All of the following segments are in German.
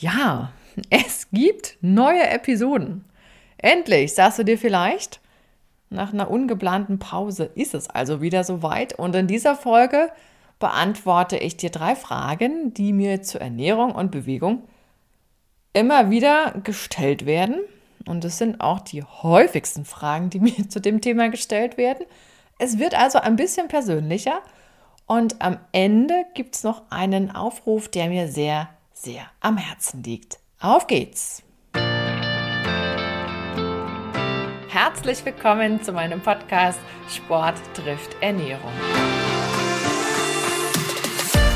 Ja, es gibt neue Episoden. Endlich, sagst du dir vielleicht? Nach einer ungeplanten Pause ist es also wieder soweit und in dieser Folge beantworte ich dir drei Fragen, die mir zur Ernährung und Bewegung immer wieder gestellt werden. Und es sind auch die häufigsten Fragen, die mir zu dem Thema gestellt werden. Es wird also ein bisschen persönlicher und am Ende gibt es noch einen Aufruf, der mir sehr, sehr am Herzen liegt. Auf geht's! Herzlich willkommen zu meinem Podcast Sport trifft Ernährung.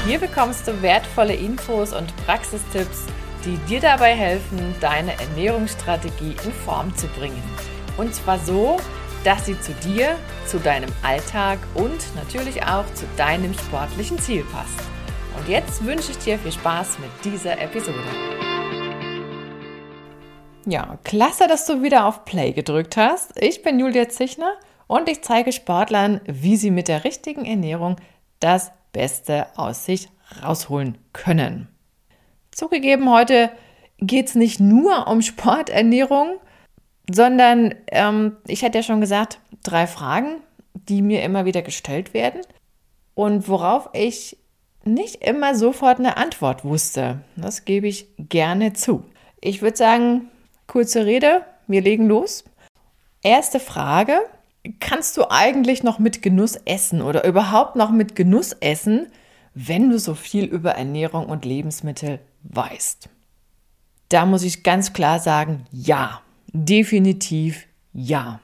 Hier bekommst du wertvolle Infos und Praxistipps, die dir dabei helfen, deine Ernährungsstrategie in Form zu bringen. Und zwar so, dass sie zu dir, zu deinem Alltag und natürlich auch zu deinem sportlichen Ziel passt. Und jetzt wünsche ich dir viel Spaß mit dieser Episode. Ja, klasse, dass du wieder auf Play gedrückt hast. Ich bin Julia Zichner und ich zeige Sportlern, wie sie mit der richtigen Ernährung das Beste aus sich rausholen können. Zugegeben, heute geht es nicht nur um Sporternährung, sondern ähm, ich hatte ja schon gesagt, drei Fragen, die mir immer wieder gestellt werden und worauf ich nicht immer sofort eine Antwort wusste. Das gebe ich gerne zu. Ich würde sagen, kurze Rede, wir legen los. Erste Frage, kannst du eigentlich noch mit Genuss essen oder überhaupt noch mit Genuss essen, wenn du so viel über Ernährung und Lebensmittel weißt? Da muss ich ganz klar sagen, ja. Definitiv ja.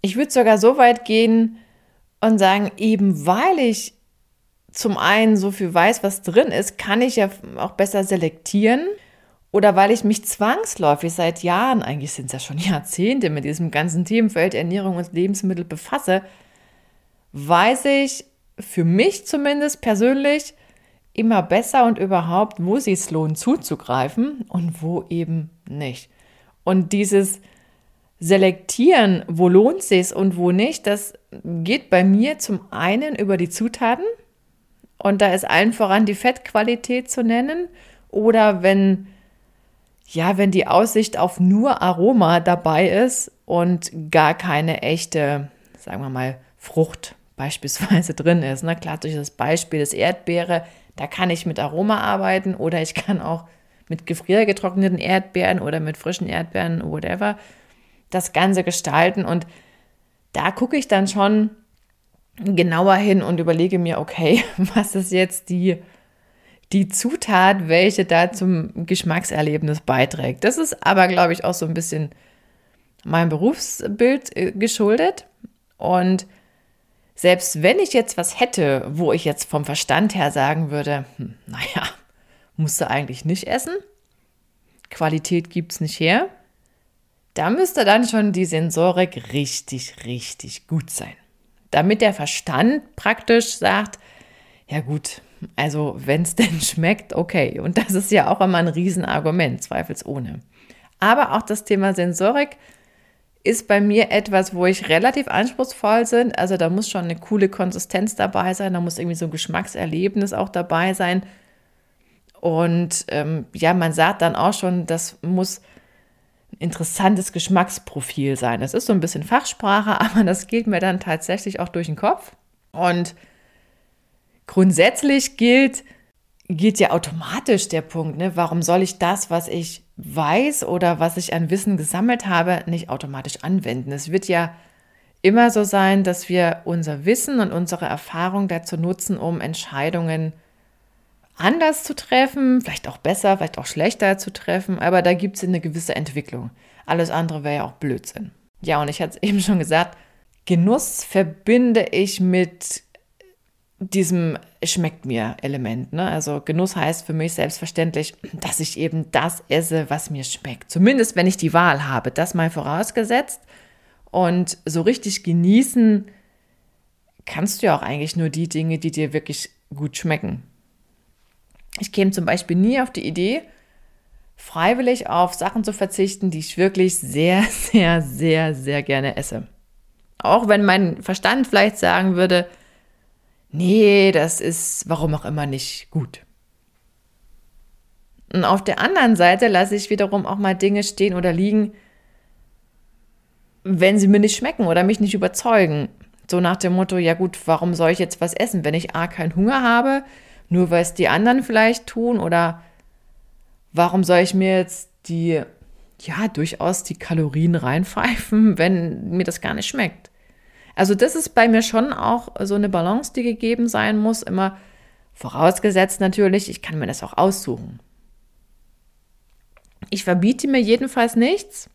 Ich würde sogar so weit gehen und sagen, eben weil ich zum einen so viel weiß, was drin ist, kann ich ja auch besser selektieren. Oder weil ich mich zwangsläufig seit Jahren, eigentlich sind es ja schon Jahrzehnte, mit diesem ganzen Themenfeld Ernährung und Lebensmittel befasse, weiß ich für mich zumindest persönlich immer besser und überhaupt, wo sich es lohnt zuzugreifen und wo eben nicht. Und dieses Selektieren, wo lohnt sich und wo nicht, das geht bei mir zum einen über die Zutaten. Und da ist allen voran die Fettqualität zu nennen. Oder wenn, ja, wenn die Aussicht auf nur Aroma dabei ist und gar keine echte, sagen wir mal, Frucht beispielsweise drin ist. Na klar, durch das Beispiel des Erdbeere, da kann ich mit Aroma arbeiten oder ich kann auch mit gefriergetrockneten Erdbeeren oder mit frischen Erdbeeren, whatever, das Ganze gestalten. Und da gucke ich dann schon genauer hin und überlege mir, okay, was ist jetzt die, die Zutat, welche da zum Geschmackserlebnis beiträgt. Das ist aber, glaube ich, auch so ein bisschen meinem Berufsbild äh, geschuldet. Und selbst wenn ich jetzt was hätte, wo ich jetzt vom Verstand her sagen würde, hm, naja, musst du eigentlich nicht essen. Qualität gibt es nicht her. Da müsste dann schon die Sensorik richtig, richtig gut sein. Damit der Verstand praktisch sagt, ja gut, also wenn es denn schmeckt, okay. Und das ist ja auch immer ein Riesenargument, zweifelsohne. Aber auch das Thema Sensorik ist bei mir etwas, wo ich relativ anspruchsvoll bin. Also da muss schon eine coole Konsistenz dabei sein, da muss irgendwie so ein Geschmackserlebnis auch dabei sein. Und ähm, ja, man sagt dann auch schon, das muss interessantes Geschmacksprofil sein. Das ist so ein bisschen Fachsprache, aber das geht mir dann tatsächlich auch durch den Kopf. Und grundsätzlich gilt, gilt ja automatisch der Punkt, ne? warum soll ich das, was ich weiß oder was ich an Wissen gesammelt habe, nicht automatisch anwenden? Es wird ja immer so sein, dass wir unser Wissen und unsere Erfahrung dazu nutzen, um Entscheidungen zu anders zu treffen, vielleicht auch besser, vielleicht auch schlechter zu treffen, aber da gibt es eine gewisse Entwicklung. Alles andere wäre ja auch Blödsinn. Ja, und ich hatte es eben schon gesagt, Genuss verbinde ich mit diesem schmeckt mir Element. Ne? Also Genuss heißt für mich selbstverständlich, dass ich eben das esse, was mir schmeckt. Zumindest wenn ich die Wahl habe, das mal vorausgesetzt. Und so richtig genießen kannst du ja auch eigentlich nur die Dinge, die dir wirklich gut schmecken. Ich käme zum Beispiel nie auf die Idee, freiwillig auf Sachen zu verzichten, die ich wirklich sehr, sehr, sehr, sehr gerne esse. Auch wenn mein Verstand vielleicht sagen würde, nee, das ist warum auch immer nicht gut. Und auf der anderen Seite lasse ich wiederum auch mal Dinge stehen oder liegen, wenn sie mir nicht schmecken oder mich nicht überzeugen. So nach dem Motto, ja gut, warum soll ich jetzt was essen, wenn ich A keinen Hunger habe, nur weil es die anderen vielleicht tun oder warum soll ich mir jetzt die, ja, durchaus die Kalorien reinpfeifen, wenn mir das gar nicht schmeckt. Also das ist bei mir schon auch so eine Balance, die gegeben sein muss, immer vorausgesetzt natürlich, ich kann mir das auch aussuchen. Ich verbiete mir jedenfalls nichts.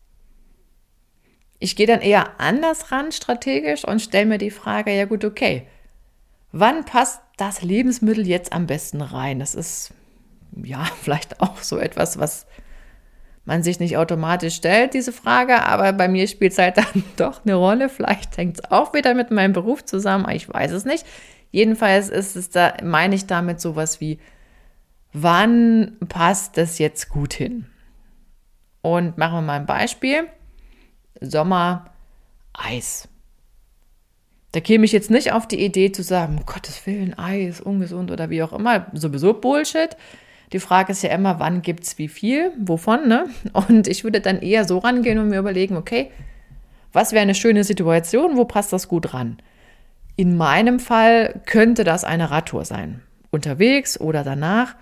Ich gehe dann eher anders ran strategisch und stelle mir die Frage, ja gut, okay, wann passt das Lebensmittel jetzt am besten rein? Das ist ja vielleicht auch so etwas, was man sich nicht automatisch stellt, diese Frage, aber bei mir spielt es halt dann doch eine Rolle. Vielleicht hängt es auch wieder mit meinem Beruf zusammen, ich weiß es nicht. Jedenfalls ist es da, meine ich damit sowas wie, wann passt das jetzt gut hin? Und machen wir mal ein Beispiel. Sommer, Eis. Da käme ich jetzt nicht auf die Idee zu sagen, um Gottes Willen, Eis, ungesund oder wie auch immer, sowieso Bullshit. Die Frage ist ja immer, wann gibt es wie viel, wovon, ne? Und ich würde dann eher so rangehen und mir überlegen, okay, was wäre eine schöne Situation, wo passt das gut ran? In meinem Fall könnte das eine Radtour sein. Unterwegs oder danach.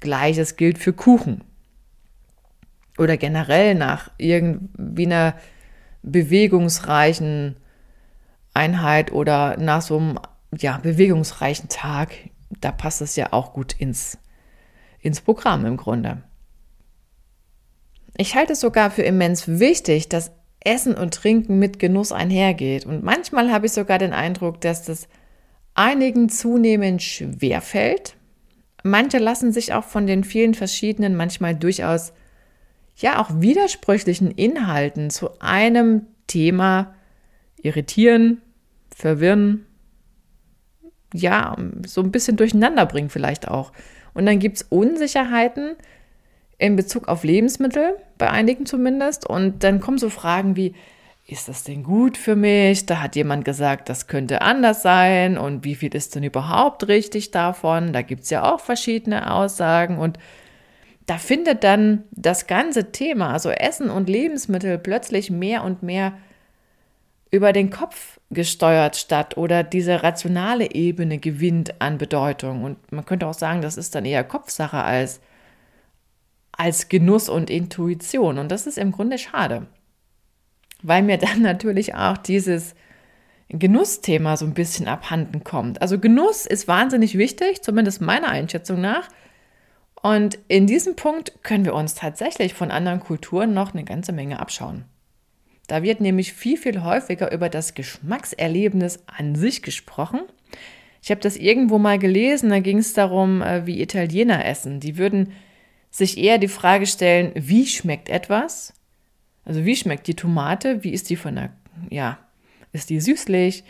Gleiches gilt für Kuchen. Oder generell nach irgendwie einer bewegungsreichen Einheit oder nach so einem ja, bewegungsreichen Tag. Da passt es ja auch gut ins ins Programm im Grunde. Ich halte es sogar für immens wichtig, dass Essen und Trinken mit Genuss einhergeht. Und manchmal habe ich sogar den Eindruck, dass das einigen zunehmend schwer fällt. Manche lassen sich auch von den vielen verschiedenen, manchmal durchaus ja auch widersprüchlichen Inhalten zu einem Thema irritieren, verwirren, ja, so ein bisschen durcheinander bringen vielleicht auch. Und dann gibt es Unsicherheiten in Bezug auf Lebensmittel, bei einigen zumindest. Und dann kommen so Fragen wie, ist das denn gut für mich? Da hat jemand gesagt, das könnte anders sein. Und wie viel ist denn überhaupt richtig davon? Da gibt es ja auch verschiedene Aussagen. Und da findet dann das ganze Thema, also Essen und Lebensmittel, plötzlich mehr und mehr über den Kopf gesteuert statt oder diese rationale Ebene gewinnt an Bedeutung. Und man könnte auch sagen, das ist dann eher Kopfsache als, als Genuss und Intuition. Und das ist im Grunde schade, weil mir dann natürlich auch dieses Genussthema so ein bisschen abhanden kommt. Also Genuss ist wahnsinnig wichtig, zumindest meiner Einschätzung nach. Und in diesem Punkt können wir uns tatsächlich von anderen Kulturen noch eine ganze Menge abschauen. Da wird nämlich viel, viel häufiger über das Geschmackserlebnis an sich gesprochen. Ich habe das irgendwo mal gelesen, da ging es darum, äh, wie Italiener essen. Die würden sich eher die Frage stellen, wie schmeckt etwas? Also wie schmeckt die Tomate? Wie ist die von der, ja, ist die süßlich?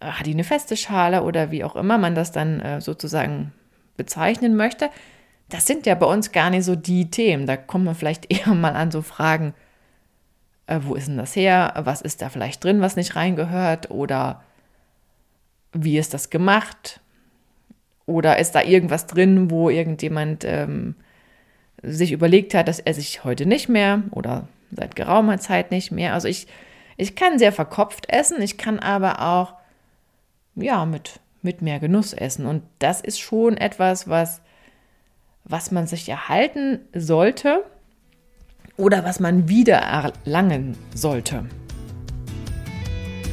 Hat die eine feste Schale oder wie auch immer man das dann äh, sozusagen bezeichnen möchte? Das sind ja bei uns gar nicht so die Themen. Da kommt man vielleicht eher mal an so Fragen, äh, wo ist denn das her? Was ist da vielleicht drin, was nicht reingehört? Oder wie ist das gemacht? Oder ist da irgendwas drin, wo irgendjemand ähm, sich überlegt hat, dass er sich heute nicht mehr oder seit geraumer Zeit nicht mehr. Also ich, ich kann sehr verkopft essen, ich kann aber auch ja mit, mit mehr Genuss essen. Und das ist schon etwas, was, was man sich erhalten sollte oder was man wieder erlangen sollte,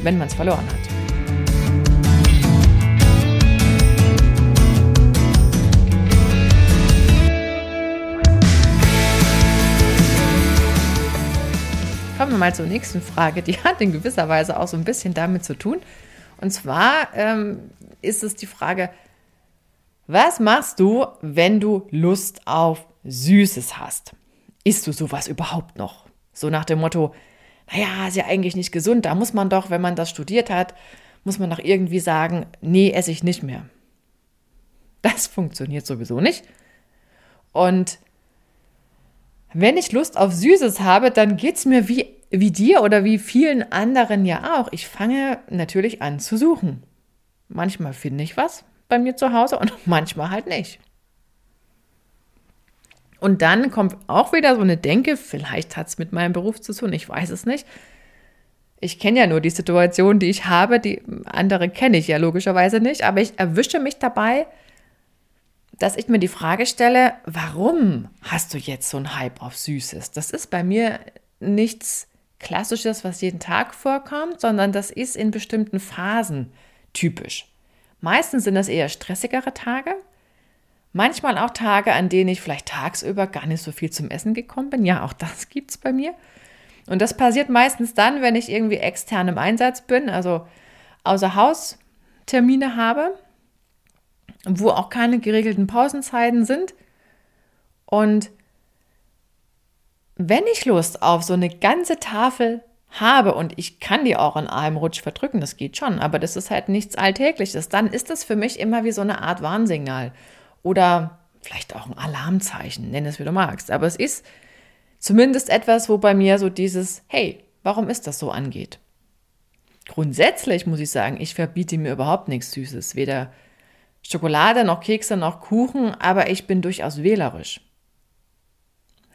wenn man es verloren hat. Kommen wir mal zur nächsten Frage. Die hat in gewisser Weise auch so ein bisschen damit zu tun. Und zwar ähm, ist es die Frage, was machst du, wenn du Lust auf Süßes hast? Isst du sowas überhaupt noch? So nach dem Motto, naja, ist ja eigentlich nicht gesund, da muss man doch, wenn man das studiert hat, muss man doch irgendwie sagen, nee, esse ich nicht mehr. Das funktioniert sowieso nicht. Und wenn ich Lust auf Süßes habe, dann geht es mir wie, wie dir oder wie vielen anderen ja auch. Ich fange natürlich an zu suchen. Manchmal finde ich was bei mir zu Hause und manchmal halt nicht. Und dann kommt auch wieder so eine Denke, vielleicht hat es mit meinem Beruf zu tun, ich weiß es nicht. Ich kenne ja nur die Situation, die ich habe, die andere kenne ich ja logischerweise nicht, aber ich erwische mich dabei, dass ich mir die Frage stelle, warum hast du jetzt so einen Hype auf Süßes? Das ist bei mir nichts Klassisches, was jeden Tag vorkommt, sondern das ist in bestimmten Phasen typisch. Meistens sind das eher stressigere Tage, manchmal auch Tage, an denen ich vielleicht tagsüber gar nicht so viel zum Essen gekommen bin. Ja, auch das gibt es bei mir. Und das passiert meistens dann, wenn ich irgendwie extern im Einsatz bin, also außer Haus Termine habe, wo auch keine geregelten Pausenzeiten sind. Und wenn ich Lust auf so eine ganze Tafel habe und ich kann die auch in einem Rutsch verdrücken, das geht schon, aber das ist halt nichts Alltägliches, dann ist das für mich immer wie so eine Art Warnsignal oder vielleicht auch ein Alarmzeichen, nenn es wie du magst. Aber es ist zumindest etwas, wo bei mir so dieses, hey, warum ist das so angeht. Grundsätzlich muss ich sagen, ich verbiete mir überhaupt nichts Süßes, weder Schokolade noch Kekse noch Kuchen, aber ich bin durchaus wählerisch.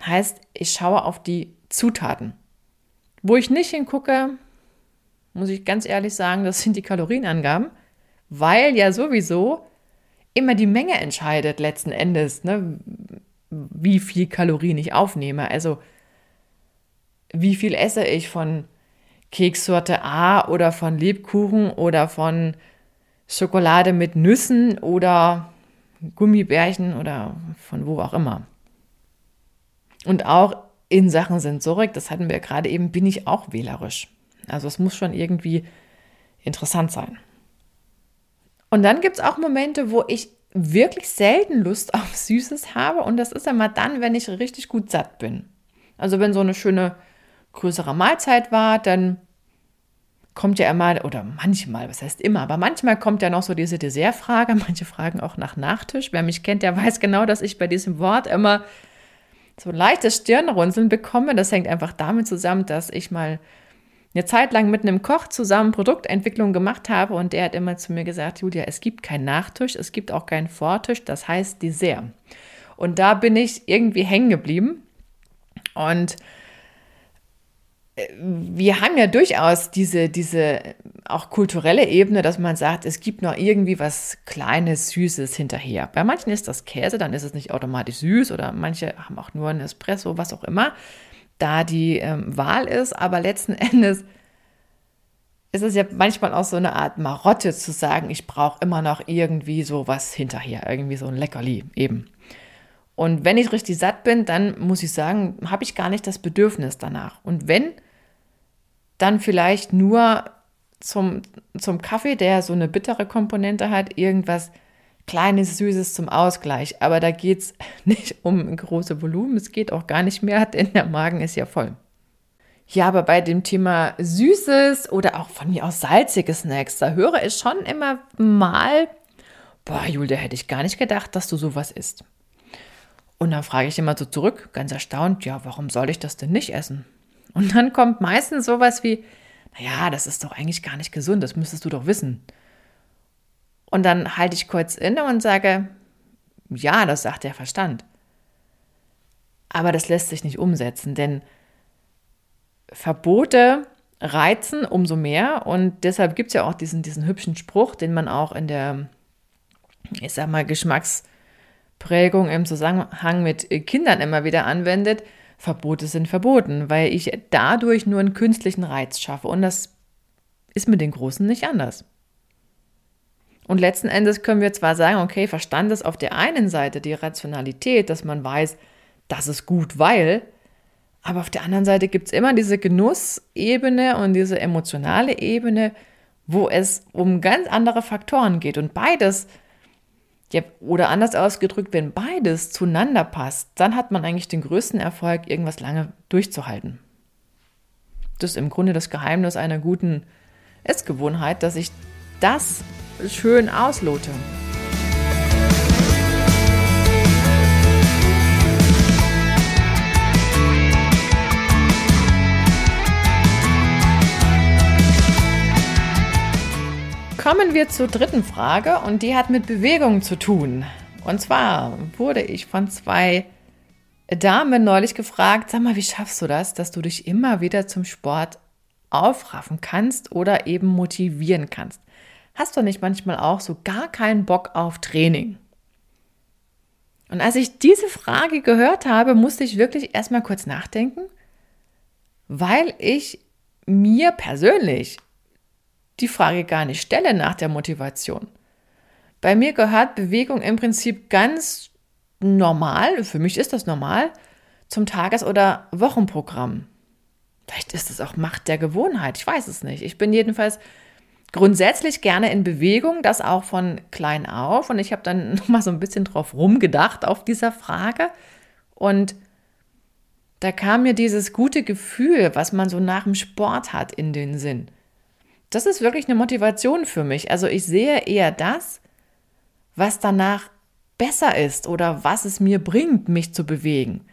Heißt, ich schaue auf die Zutaten. Wo ich nicht hingucke, muss ich ganz ehrlich sagen, das sind die Kalorienangaben, weil ja sowieso immer die Menge entscheidet letzten Endes, ne, wie viel Kalorien ich aufnehme. Also wie viel esse ich von Kekssorte A oder von Lebkuchen oder von Schokolade mit Nüssen oder Gummibärchen oder von wo auch immer. Und auch in Sachen Sensorik, das hatten wir gerade eben, bin ich auch wählerisch. Also es muss schon irgendwie interessant sein. Und dann gibt es auch Momente, wo ich wirklich selten Lust auf Süßes habe und das ist immer dann, wenn ich richtig gut satt bin. Also wenn so eine schöne größere Mahlzeit war, dann kommt ja immer, oder manchmal, was heißt immer, aber manchmal kommt ja noch so diese Dessertfrage. Manche fragen auch nach Nachtisch. Wer mich kennt, der weiß genau, dass ich bei diesem Wort immer so ein leichtes Stirnrunzeln bekomme. Das hängt einfach damit zusammen, dass ich mal eine Zeit lang mit einem Koch zusammen Produktentwicklung gemacht habe und der hat immer zu mir gesagt, Julia, es gibt keinen Nachtisch, es gibt auch keinen Vortisch, das heißt Dessert. Und da bin ich irgendwie hängen geblieben und wir haben ja durchaus diese, diese auch kulturelle Ebene, dass man sagt, es gibt noch irgendwie was Kleines, Süßes hinterher. Bei manchen ist das Käse, dann ist es nicht automatisch süß oder manche haben auch nur ein Espresso, was auch immer, da die ähm, Wahl ist. Aber letzten Endes ist es ja manchmal auch so eine Art Marotte zu sagen, ich brauche immer noch irgendwie so was hinterher, irgendwie so ein Leckerli eben. Und wenn ich richtig satt bin, dann muss ich sagen, habe ich gar nicht das Bedürfnis danach. Und wenn, dann vielleicht nur zum, zum Kaffee, der so eine bittere Komponente hat, irgendwas kleines, süßes zum Ausgleich. Aber da geht es nicht um große Volumen, es geht auch gar nicht mehr, denn der Magen ist ja voll. Ja, aber bei dem Thema Süßes oder auch von mir aus salzige Snacks, da höre ich schon immer mal, boah, Julia, hätte ich gar nicht gedacht, dass du sowas isst. Und dann frage ich immer so zurück, ganz erstaunt, ja, warum soll ich das denn nicht essen? Und dann kommt meistens sowas wie, naja, das ist doch eigentlich gar nicht gesund, das müsstest du doch wissen. Und dann halte ich kurz inne und sage, ja, das sagt der Verstand. Aber das lässt sich nicht umsetzen, denn Verbote reizen umso mehr und deshalb gibt es ja auch diesen, diesen hübschen Spruch, den man auch in der, ich sag mal, Geschmacksprägung im Zusammenhang mit Kindern immer wieder anwendet. Verbote sind verboten, weil ich dadurch nur einen künstlichen Reiz schaffe. Und das ist mit den Großen nicht anders. Und letzten Endes können wir zwar sagen, okay, Verstand ist auf der einen Seite die Rationalität, dass man weiß, das ist gut, weil, aber auf der anderen Seite gibt es immer diese Genussebene und diese emotionale Ebene, wo es um ganz andere Faktoren geht. Und beides ja, oder anders ausgedrückt, wenn beides zueinander passt, dann hat man eigentlich den größten Erfolg, irgendwas lange durchzuhalten. Das ist im Grunde das Geheimnis einer guten Essgewohnheit, dass ich das schön auslote. Kommen wir zur dritten Frage und die hat mit Bewegung zu tun. Und zwar wurde ich von zwei Dame neulich gefragt, sag mal, wie schaffst du das, dass du dich immer wieder zum Sport aufraffen kannst oder eben motivieren kannst? Hast du nicht manchmal auch so gar keinen Bock auf Training? Und als ich diese Frage gehört habe, musste ich wirklich erstmal kurz nachdenken, weil ich mir persönlich die Frage gar nicht stelle nach der Motivation. Bei mir gehört Bewegung im Prinzip ganz normal, für mich ist das normal, zum Tages- oder Wochenprogramm. Vielleicht ist es auch Macht der Gewohnheit, ich weiß es nicht. Ich bin jedenfalls grundsätzlich gerne in Bewegung, das auch von klein auf. Und ich habe dann noch mal so ein bisschen drauf rumgedacht auf dieser Frage. Und da kam mir dieses gute Gefühl, was man so nach dem Sport hat, in den Sinn. Das ist wirklich eine Motivation für mich. Also ich sehe eher das, was danach besser ist oder was es mir bringt, mich zu bewegen.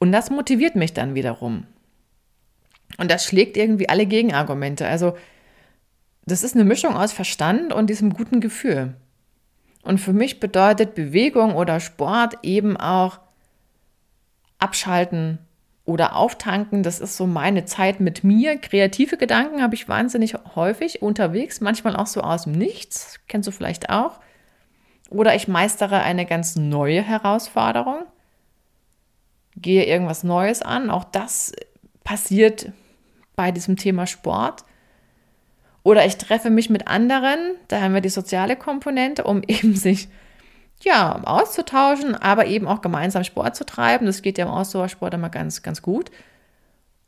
Und das motiviert mich dann wiederum. Und das schlägt irgendwie alle Gegenargumente. Also das ist eine Mischung aus Verstand und diesem guten Gefühl. Und für mich bedeutet Bewegung oder Sport eben auch abschalten oder auftanken. Das ist so meine Zeit mit mir. Kreative Gedanken habe ich wahnsinnig häufig unterwegs, manchmal auch so aus dem Nichts. Kennst du vielleicht auch. Oder ich meistere eine ganz neue Herausforderung, gehe irgendwas Neues an. Auch das passiert bei diesem Thema Sport. Oder ich treffe mich mit anderen, da haben wir die soziale Komponente, um eben sich ja, auszutauschen, aber eben auch gemeinsam Sport zu treiben. Das geht ja im Ausdauersport immer ganz, ganz gut.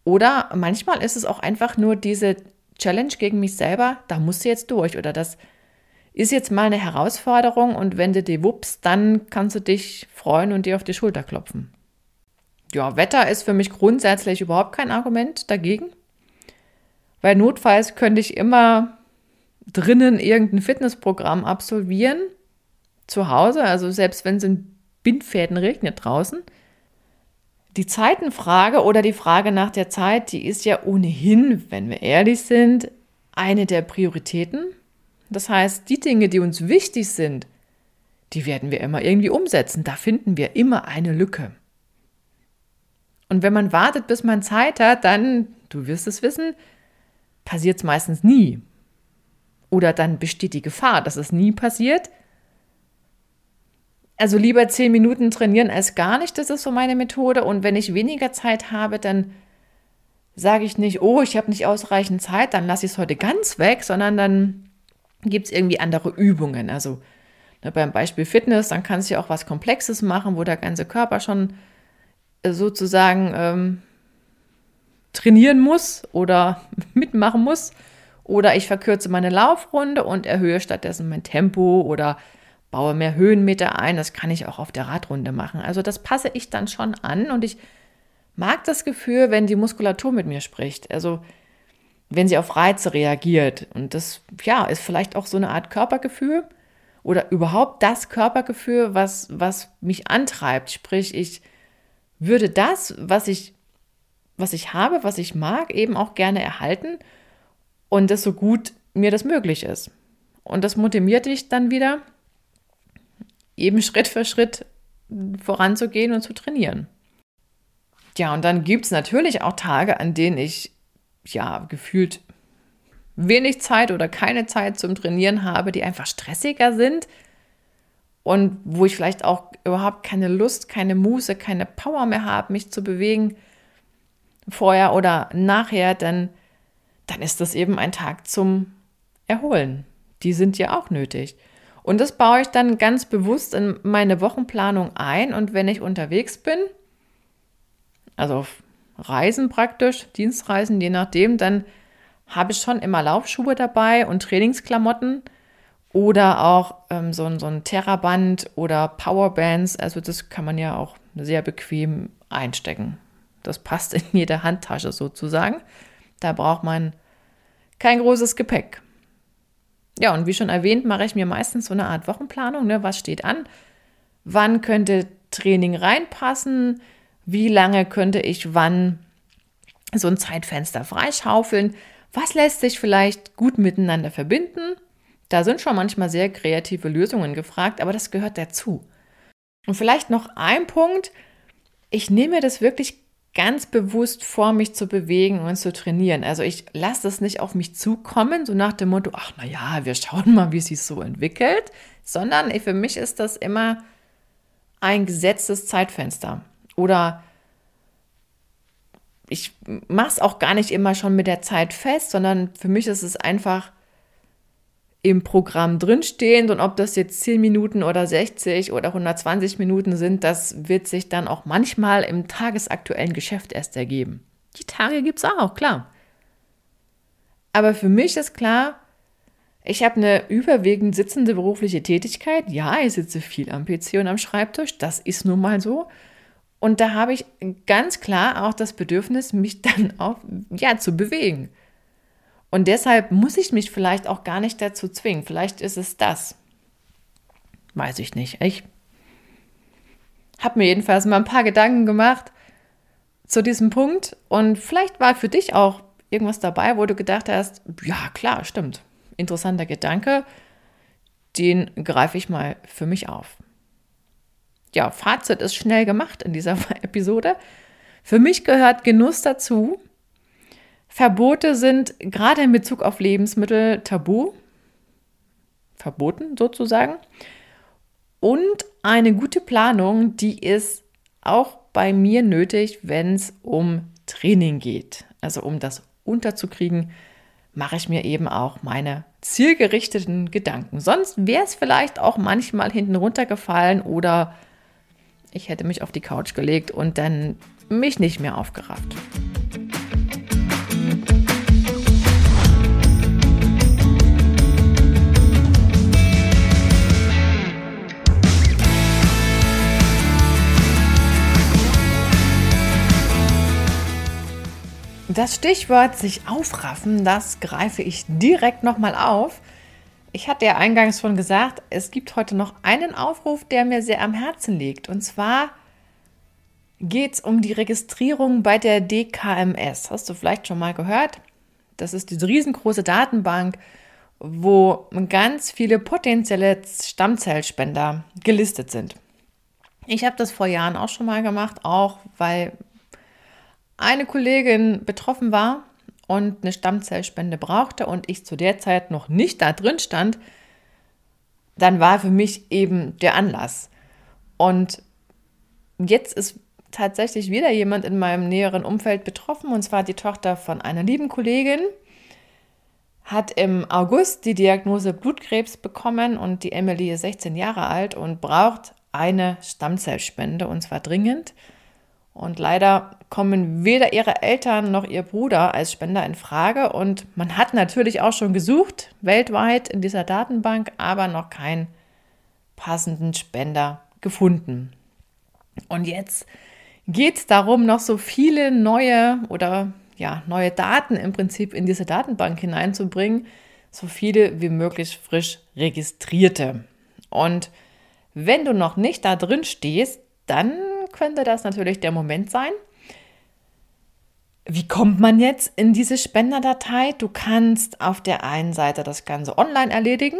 Oder manchmal ist es auch einfach nur diese Challenge gegen mich selber, da musst du jetzt durch. Oder das ist jetzt mal eine Herausforderung und wenn du die wuppst, dann kannst du dich freuen und dir auf die Schulter klopfen. Ja, Wetter ist für mich grundsätzlich überhaupt kein Argument dagegen. Weil notfalls könnte ich immer drinnen irgendein Fitnessprogramm absolvieren, zu Hause, also selbst wenn es in Bindfäden regnet draußen. Die Zeitenfrage oder die Frage nach der Zeit, die ist ja ohnehin, wenn wir ehrlich sind, eine der Prioritäten. Das heißt, die Dinge, die uns wichtig sind, die werden wir immer irgendwie umsetzen. Da finden wir immer eine Lücke. Und wenn man wartet, bis man Zeit hat, dann, du wirst es wissen, passiert es meistens nie. Oder dann besteht die Gefahr, dass es nie passiert. Also lieber zehn Minuten trainieren als gar nicht, das ist so meine Methode. Und wenn ich weniger Zeit habe, dann sage ich nicht, oh, ich habe nicht ausreichend Zeit, dann lasse ich es heute ganz weg, sondern dann gibt es irgendwie andere Übungen. Also ne, beim Beispiel Fitness, dann kannst du ja auch was Komplexes machen, wo der ganze Körper schon äh, sozusagen ähm, trainieren muss oder mitmachen muss. Oder ich verkürze meine Laufrunde und erhöhe stattdessen mein Tempo oder baue mehr Höhenmeter ein. Das kann ich auch auf der Radrunde machen. Also das passe ich dann schon an und ich mag das Gefühl, wenn die Muskulatur mit mir spricht. Also wenn sie auf Reize reagiert. Und das, ja, ist vielleicht auch so eine Art Körpergefühl oder überhaupt das Körpergefühl, was, was mich antreibt. Sprich, ich würde das, was ich was ich habe, was ich mag, eben auch gerne erhalten und das so gut mir das möglich ist. Und das motiviert dich dann wieder, eben Schritt für Schritt voranzugehen und zu trainieren. Ja, und dann gibt es natürlich auch Tage, an denen ich ja gefühlt wenig Zeit oder keine Zeit zum Trainieren habe, die einfach stressiger sind und wo ich vielleicht auch überhaupt keine Lust, keine Muße, keine Power mehr habe, mich zu bewegen vorher oder nachher, dann, dann ist das eben ein Tag zum Erholen. Die sind ja auch nötig. Und das baue ich dann ganz bewusst in meine Wochenplanung ein. Und wenn ich unterwegs bin, also auf Reisen praktisch, Dienstreisen, je nachdem, dann habe ich schon immer Laufschuhe dabei und Trainingsklamotten oder auch ähm, so, so ein Terraband oder Powerbands. Also das kann man ja auch sehr bequem einstecken. Das passt in jede Handtasche sozusagen. Da braucht man kein großes Gepäck. Ja, und wie schon erwähnt, mache ich mir meistens so eine Art Wochenplanung. Ne? Was steht an? Wann könnte Training reinpassen? Wie lange könnte ich wann so ein Zeitfenster freischaufeln? Was lässt sich vielleicht gut miteinander verbinden? Da sind schon manchmal sehr kreative Lösungen gefragt, aber das gehört dazu. Und vielleicht noch ein Punkt, ich nehme das wirklich ganz bewusst vor, mich zu bewegen und zu trainieren. Also ich lasse das nicht auf mich zukommen, so nach dem Motto, ach na ja, wir schauen mal, wie es sich so entwickelt, sondern für mich ist das immer ein gesetztes Zeitfenster. Oder ich mache es auch gar nicht immer schon mit der Zeit fest, sondern für mich ist es einfach im Programm drinstehend und ob das jetzt 10 Minuten oder 60 oder 120 Minuten sind, das wird sich dann auch manchmal im tagesaktuellen Geschäft erst ergeben. Die Tage gibt es auch, klar. Aber für mich ist klar, ich habe eine überwiegend sitzende berufliche Tätigkeit. Ja, ich sitze viel am PC und am Schreibtisch, das ist nun mal so. Und da habe ich ganz klar auch das Bedürfnis, mich dann auch ja, zu bewegen. Und deshalb muss ich mich vielleicht auch gar nicht dazu zwingen. Vielleicht ist es das. Weiß ich nicht. Ich habe mir jedenfalls mal ein paar Gedanken gemacht zu diesem Punkt. Und vielleicht war für dich auch irgendwas dabei, wo du gedacht hast, ja klar, stimmt. Interessanter Gedanke. Den greife ich mal für mich auf. Ja, Fazit ist schnell gemacht in dieser Episode. Für mich gehört Genuss dazu. Verbote sind gerade in Bezug auf Lebensmittel tabu, verboten sozusagen. Und eine gute Planung, die ist auch bei mir nötig, wenn es um Training geht. Also um das unterzukriegen, mache ich mir eben auch meine zielgerichteten Gedanken. Sonst wäre es vielleicht auch manchmal hinten runtergefallen oder ich hätte mich auf die Couch gelegt und dann mich nicht mehr aufgerafft. Das Stichwort sich aufraffen, das greife ich direkt nochmal auf. Ich hatte ja eingangs schon gesagt, es gibt heute noch einen Aufruf, der mir sehr am Herzen liegt. Und zwar geht es um die Registrierung bei der DKMS. Hast du vielleicht schon mal gehört? Das ist diese riesengroße Datenbank, wo ganz viele potenzielle Stammzellspender gelistet sind. Ich habe das vor Jahren auch schon mal gemacht, auch weil eine Kollegin betroffen war und eine Stammzellspende brauchte und ich zu der Zeit noch nicht da drin stand, dann war für mich eben der Anlass. Und jetzt ist tatsächlich wieder jemand in meinem näheren Umfeld betroffen, und zwar die Tochter von einer lieben Kollegin, hat im August die Diagnose Blutkrebs bekommen und die Emily ist 16 Jahre alt und braucht eine Stammzellspende und zwar dringend. Und leider kommen weder ihre Eltern noch ihr Bruder als Spender in Frage. Und man hat natürlich auch schon gesucht, weltweit in dieser Datenbank, aber noch keinen passenden Spender gefunden. Und jetzt geht es darum, noch so viele neue oder ja, neue Daten im Prinzip in diese Datenbank hineinzubringen, so viele wie möglich frisch registrierte. Und wenn du noch nicht da drin stehst, dann könnte das natürlich der Moment sein. Wie kommt man jetzt in diese Spenderdatei? Du kannst auf der einen Seite das Ganze online erledigen.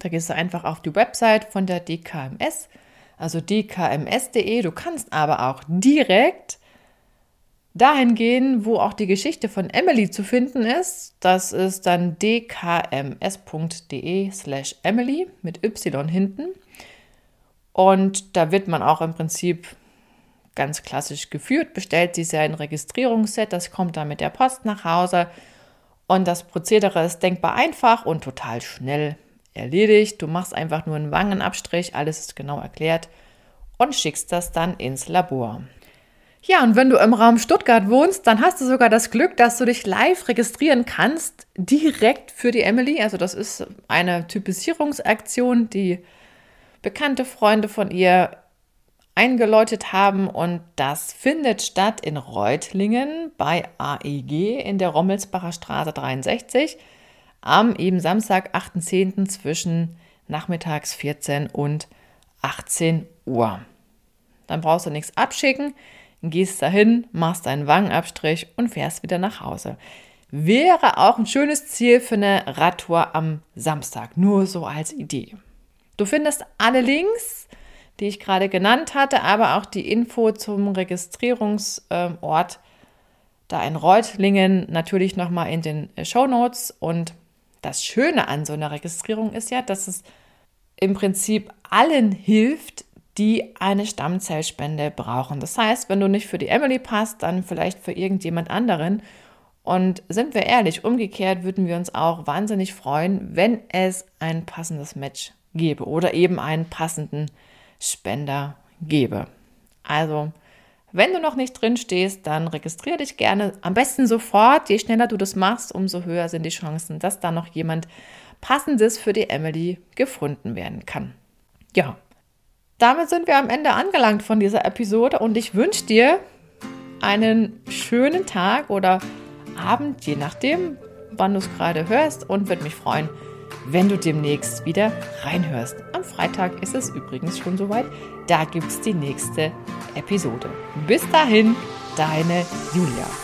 Da gehst du einfach auf die Website von der DKMS, also dkms.de. Du kannst aber auch direkt dahin gehen, wo auch die Geschichte von Emily zu finden ist. Das ist dann dkms.de slash Emily mit Y hinten. Und da wird man auch im Prinzip ganz klassisch geführt, bestellt sich ein Registrierungsset, das kommt dann mit der Post nach Hause. Und das Prozedere ist denkbar einfach und total schnell erledigt. Du machst einfach nur einen Wangenabstrich, alles ist genau erklärt und schickst das dann ins Labor. Ja, und wenn du im Raum Stuttgart wohnst, dann hast du sogar das Glück, dass du dich live registrieren kannst, direkt für die Emily. Also das ist eine Typisierungsaktion, die bekannte Freunde von ihr eingeläutet haben und das findet statt in Reutlingen bei AEG in der Rommelsbacher Straße 63 am eben Samstag, 8.10. zwischen nachmittags 14 und 18 Uhr. Dann brauchst du nichts abschicken, gehst dahin, machst deinen Wangenabstrich und fährst wieder nach Hause. Wäre auch ein schönes Ziel für eine Radtour am Samstag, nur so als Idee. Du findest alle Links die ich gerade genannt hatte, aber auch die Info zum Registrierungsort da in Reutlingen natürlich nochmal in den Show Notes. Und das Schöne an so einer Registrierung ist ja, dass es im Prinzip allen hilft, die eine Stammzellspende brauchen. Das heißt, wenn du nicht für die Emily passt, dann vielleicht für irgendjemand anderen. Und sind wir ehrlich, umgekehrt würden wir uns auch wahnsinnig freuen, wenn es ein passendes Match gäbe oder eben einen passenden Spender gäbe. Also, wenn du noch nicht drin stehst, dann registriere dich gerne. Am besten sofort. Je schneller du das machst, umso höher sind die Chancen, dass da noch jemand Passendes für die Emily gefunden werden kann. Ja, damit sind wir am Ende angelangt von dieser Episode und ich wünsche dir einen schönen Tag oder Abend, je nachdem, wann du es gerade hörst und würde mich freuen, wenn du demnächst wieder reinhörst. Am Freitag ist es übrigens schon soweit. Da gibt es die nächste Episode. Bis dahin, deine Julia.